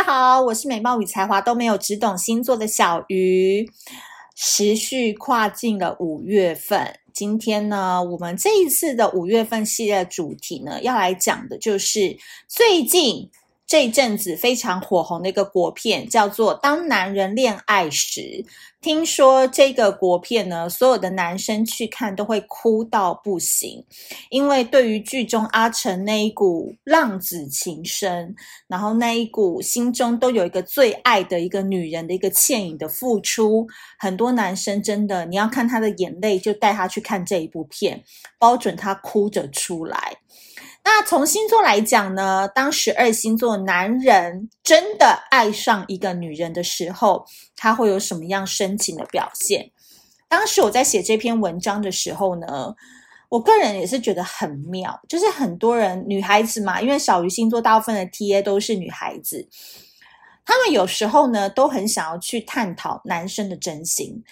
大家好，我是美貌与才华都没有，只懂星座的小鱼。持续跨进了五月份，今天呢，我们这一次的五月份系列主题呢，要来讲的就是最近。这一阵子非常火红的一个国片叫做《当男人恋爱时》，听说这个国片呢，所有的男生去看都会哭到不行，因为对于剧中阿成那一股浪子情深，然后那一股心中都有一个最爱的一个女人的一个倩影的付出，很多男生真的，你要看他的眼泪，就带他去看这一部片，包准他哭着出来。那从星座来讲呢，当十二星座男人真的爱上一个女人的时候，他会有什么样深情的表现？当时我在写这篇文章的时候呢，我个人也是觉得很妙，就是很多人女孩子嘛，因为小鱼星座大部分的 TA 都是女孩子，他们有时候呢都很想要去探讨男生的真心，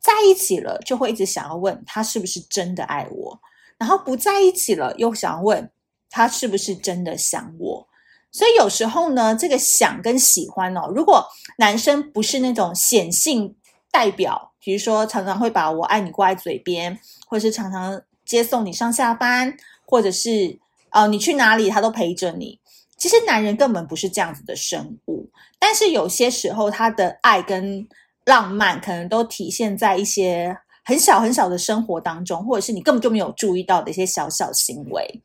在一起了就会一直想要问他是不是真的爱我，然后不在一起了又想要问。他是不是真的想我？所以有时候呢，这个想跟喜欢哦，如果男生不是那种显性代表，比如说常常会把我爱你挂在嘴边，或是常常接送你上下班，或者是呃你去哪里他都陪着你。其实男人根本不是这样子的生物，但是有些时候他的爱跟浪漫可能都体现在一些很小很小的生活当中，或者是你根本就没有注意到的一些小小行为。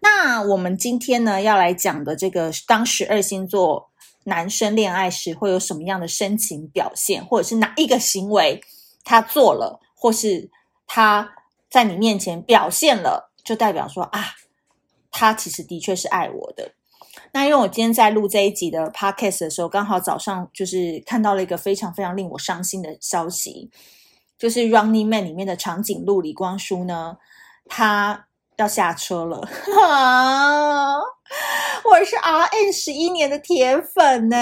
那我们今天呢，要来讲的这个，当十二星座男生恋爱时会有什么样的深情表现，或者是哪一个行为他做了，或是他在你面前表现了，就代表说啊，他其实的确是爱我的。那因为我今天在录这一集的 podcast 的时候，刚好早上就是看到了一个非常非常令我伤心的消息，就是 Running Man 里面的长颈鹿李光洙呢，他。要下车了，我是 RN 十一年的铁粉呢，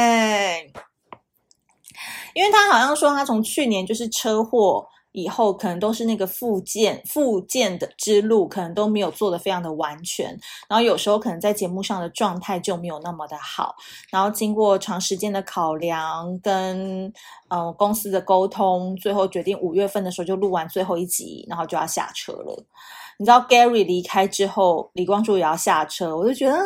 因为他好像说他从去年就是车祸以后，可能都是那个复健复健的之路，可能都没有做得非常的完全，然后有时候可能在节目上的状态就没有那么的好，然后经过长时间的考量跟呃公司的沟通，最后决定五月份的时候就录完最后一集，然后就要下车了。你知道 Gary 离开之后，李光洙也要下车，我就觉得，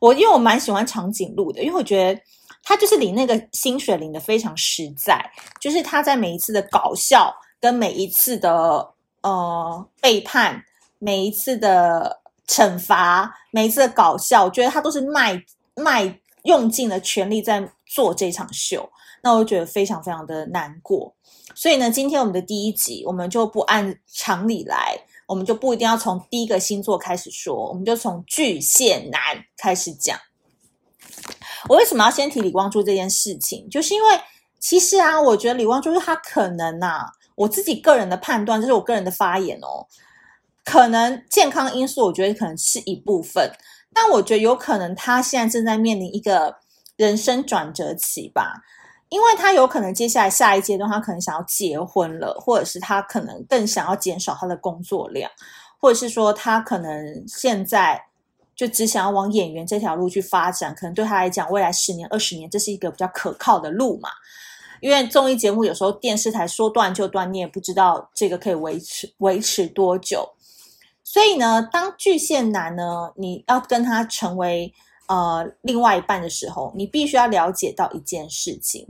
我因为我蛮喜欢长颈鹿的，因为我觉得他就是领那个薪水领的非常实在，就是他在每一次的搞笑跟每一次的呃背叛，每一次的惩罚，每一次的搞笑，我觉得他都是卖卖用尽了全力在做这场秀，那我就觉得非常非常的难过。所以呢，今天我们的第一集，我们就不按常理来。我们就不一定要从第一个星座开始说，我们就从巨蟹男开始讲。我为什么要先提李光洙这件事情？就是因为其实啊，我觉得李光洙他可能啊，我自己个人的判断，这是我个人的发言哦，可能健康因素，我觉得可能是一部分，但我觉得有可能他现在正在面临一个人生转折期吧。因为他有可能接下来下一阶段，他可能想要结婚了，或者是他可能更想要减少他的工作量，或者是说他可能现在就只想要往演员这条路去发展，可能对他来讲，未来十年、二十年，这是一个比较可靠的路嘛。因为综艺节目有时候电视台说断就断，你也不知道这个可以维持维持多久。所以呢，当巨蟹男呢，你要跟他成为。呃，另外一半的时候，你必须要了解到一件事情：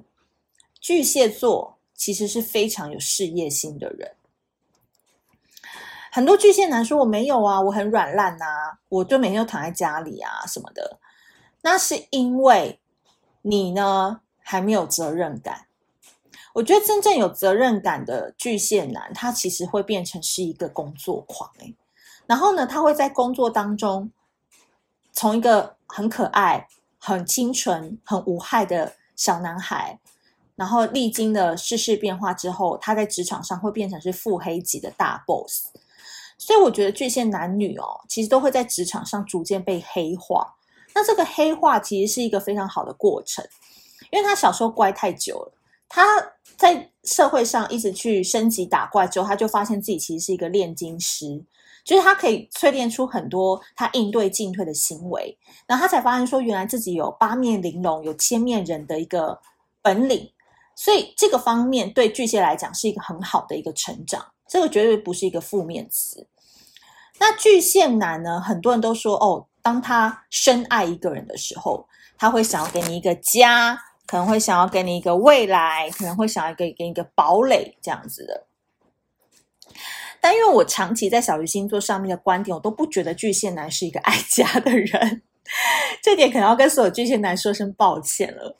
巨蟹座其实是非常有事业心的人。很多巨蟹男说：“我没有啊，我很软烂啊，我就每天都躺在家里啊什么的。”那是因为你呢还没有责任感。我觉得真正有责任感的巨蟹男，他其实会变成是一个工作狂诶。然后呢，他会在工作当中。从一个很可爱、很清纯、很无害的小男孩，然后历经了世事变化之后，他在职场上会变成是腹黑级的大 boss。所以我觉得巨蟹男女哦，其实都会在职场上逐渐被黑化。那这个黑化其实是一个非常好的过程，因为他小时候乖太久了，他在社会上一直去升级打怪之后，他就发现自己其实是一个炼金师，就是他可以淬炼出很多他应对进退的行为，然后他才发现说，原来自己有八面玲珑、有千面人的一个本领，所以这个方面对巨蟹来讲是一个很好的一个成长，这个绝对不是一个负面词。那巨蟹男呢，很多人都说哦，当他深爱一个人的时候，他会想要给你一个家。可能会想要给你一个未来，可能会想要给给你一个堡垒这样子的。但因为我长期在小鱼星座上面的观点，我都不觉得巨蟹男是一个爱家的人。这点可能要跟所有巨蟹男说声抱歉了，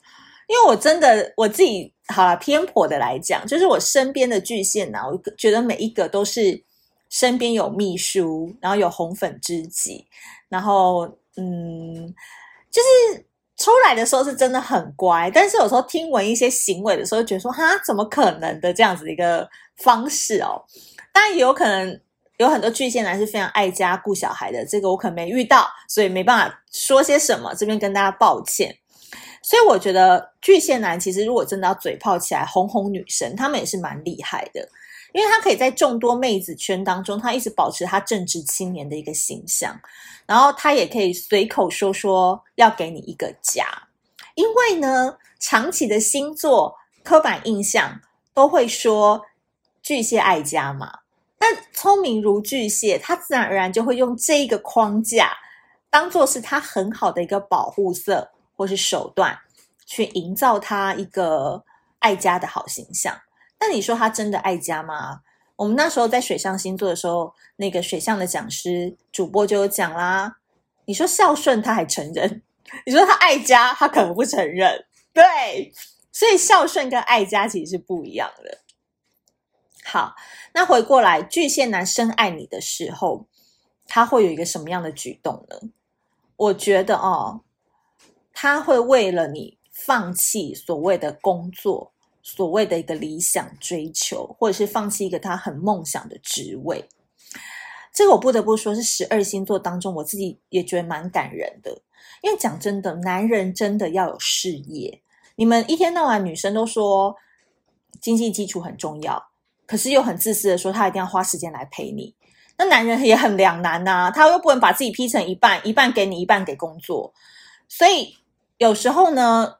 因为我真的我自己好了偏颇的来讲，就是我身边的巨蟹男，我觉得每一个都是身边有秘书，然后有红粉知己，然后嗯，就是。出来的时候是真的很乖，但是有时候听闻一些行为的时候，觉得说哈，怎么可能的这样子一个方式哦？当然也有可能有很多巨蟹男是非常爱家顾小孩的，这个我可能没遇到，所以没办法说些什么，这边跟大家抱歉。所以我觉得巨蟹男其实如果真的要嘴炮起来哄哄女生，他们也是蛮厉害的，因为他可以在众多妹子圈当中，他一直保持他正直青年的一个形象。然后他也可以随口说说要给你一个家，因为呢，长期的星座刻板印象都会说巨蟹爱家嘛。那聪明如巨蟹，他自然而然就会用这一个框架当做是他很好的一个保护色或是手段，去营造他一个爱家的好形象。那你说他真的爱家吗？我们那时候在水象星座的时候，那个水象的讲师主播就有讲啦。你说孝顺他还承认，你说他爱家他可能不承认。对，所以孝顺跟爱家其实是不一样的。好，那回过来，巨蟹男深爱你的时候，他会有一个什么样的举动呢？我觉得哦，他会为了你放弃所谓的工作。所谓的一个理想追求，或者是放弃一个他很梦想的职位，这个我不得不说是十二星座当中，我自己也觉得蛮感人的。因为讲真的，男人真的要有事业。你们一天到晚女生都说经济基础很重要，可是又很自私的说他一定要花时间来陪你。那男人也很两难呐、啊，他又不能把自己劈成一半，一半给你，一半给工作。所以有时候呢。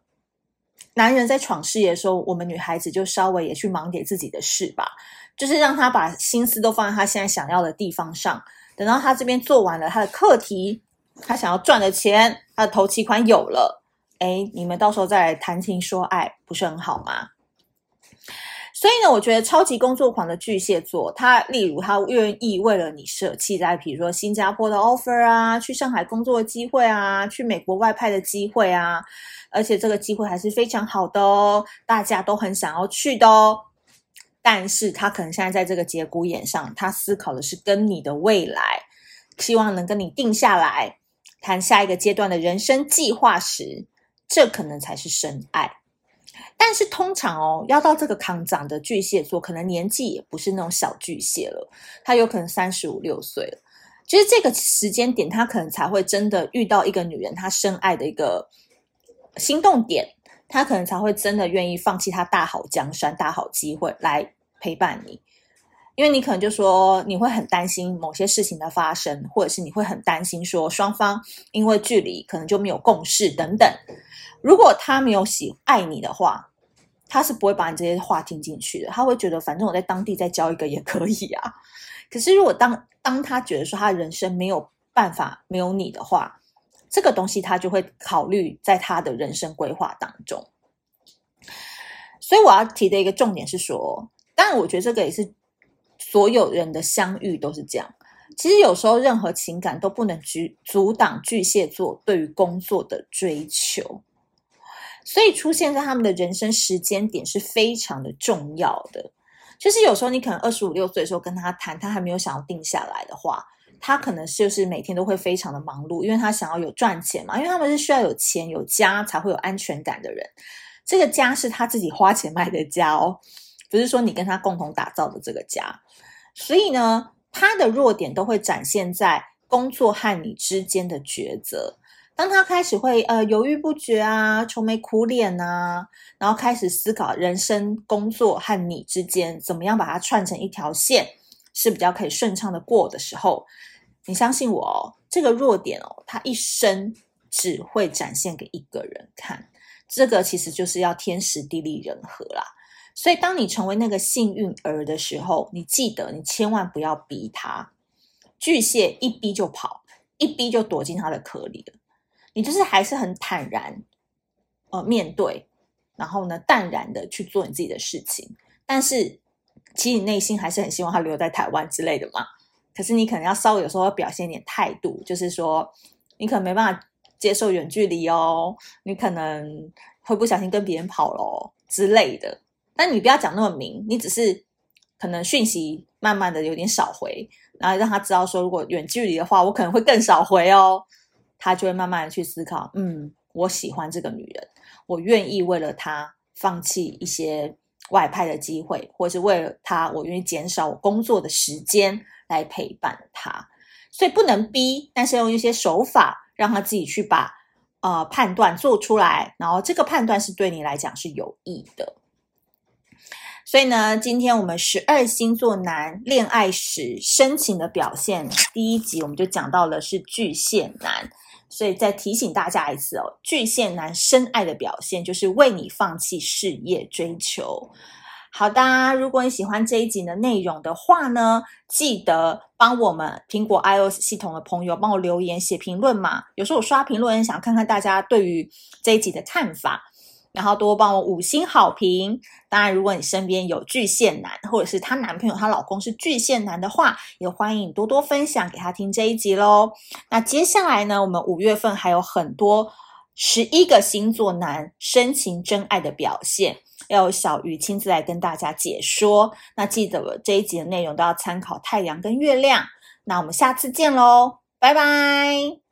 男人在闯事业的时候，我们女孩子就稍微也去忙点自己的事吧，就是让他把心思都放在他现在想要的地方上。等到他这边做完了他的课题，他想要赚的钱，他的头期款有了，诶，你们到时候再来谈情说爱，不是很好吗？所以呢，我觉得超级工作狂的巨蟹座，他例如他愿意为了你舍弃在，比如说新加坡的 offer 啊，去上海工作的机会啊，去美国外派的机会啊。而且这个机会还是非常好的哦，大家都很想要去的哦。但是他可能现在在这个节骨眼上，他思考的是跟你的未来，希望能跟你定下来，谈下一个阶段的人生计划时，这可能才是深爱。但是通常哦，要到这个扛长的巨蟹座，可能年纪也不是那种小巨蟹了，他有可能三十五六岁了。就是这个时间点，他可能才会真的遇到一个女人，他深爱的一个。心动点，他可能才会真的愿意放弃他大好江山、大好机会来陪伴你，因为你可能就说你会很担心某些事情的发生，或者是你会很担心说双方因为距离可能就没有共识等等。如果他没有喜爱你的话，他是不会把你这些话听进去的，他会觉得反正我在当地再交一个也可以啊。可是如果当当他觉得说他人生没有办法没有你的话，这个东西他就会考虑在他的人生规划当中，所以我要提的一个重点是说，当然我觉得这个也是所有人的相遇都是这样。其实有时候任何情感都不能阻阻挡巨蟹座对于工作的追求，所以出现在他们的人生时间点是非常的重要的。就是有时候你可能二十五六岁的时候跟他谈，他还没有想要定下来的话。他可能就是每天都会非常的忙碌，因为他想要有赚钱嘛，因为他们是需要有钱有家才会有安全感的人。这个家是他自己花钱买的家哦，不是说你跟他共同打造的这个家。所以呢，他的弱点都会展现在工作和你之间的抉择。当他开始会呃犹豫不决啊，愁眉苦脸啊，然后开始思考人生、工作和你之间怎么样把它串成一条线，是比较可以顺畅的过的时候，你相信我哦，这个弱点哦，他一生只会展现给一个人看，这个其实就是要天时地利人和啦。所以当你成为那个幸运儿的时候，你记得你千万不要逼他，巨蟹一逼就跑，一逼就躲进他的壳里了。你就是还是很坦然，呃，面对，然后呢，淡然的去做你自己的事情。但是，其实你内心还是很希望他留在台湾之类的嘛。可是你可能要稍微有时候要表现一点态度，就是说，你可能没办法接受远距离哦，你可能会不小心跟别人跑咯之类的。但你不要讲那么明，你只是可能讯息慢慢的有点少回，然后让他知道说，如果远距离的话，我可能会更少回哦。他就会慢慢的去思考，嗯，我喜欢这个女人，我愿意为了她放弃一些外派的机会，或者是为了她，我愿意减少我工作的时间来陪伴她。所以不能逼，但是用一些手法让他自己去把呃判断做出来，然后这个判断是对你来讲是有益的。所以呢，今天我们十二星座男恋爱时深情的表现第一集，我们就讲到了是巨蟹男。所以再提醒大家一次哦，巨蟹男深爱的表现就是为你放弃事业追求。好的，如果你喜欢这一集的内容的话呢，记得帮我们苹果 iOS 系统的朋友帮我留言写评论嘛。有时候我刷评论，想看看大家对于这一集的看法。然后多帮我五星好评。当然，如果你身边有巨蟹男，或者是她男朋友、她老公是巨蟹男的话，也欢迎多多分享给他听这一集喽。那接下来呢，我们五月份还有很多十一个星座男深情真爱的表现，要有小鱼亲自来跟大家解说。那记得这一集的内容都要参考太阳跟月亮。那我们下次见喽，拜拜。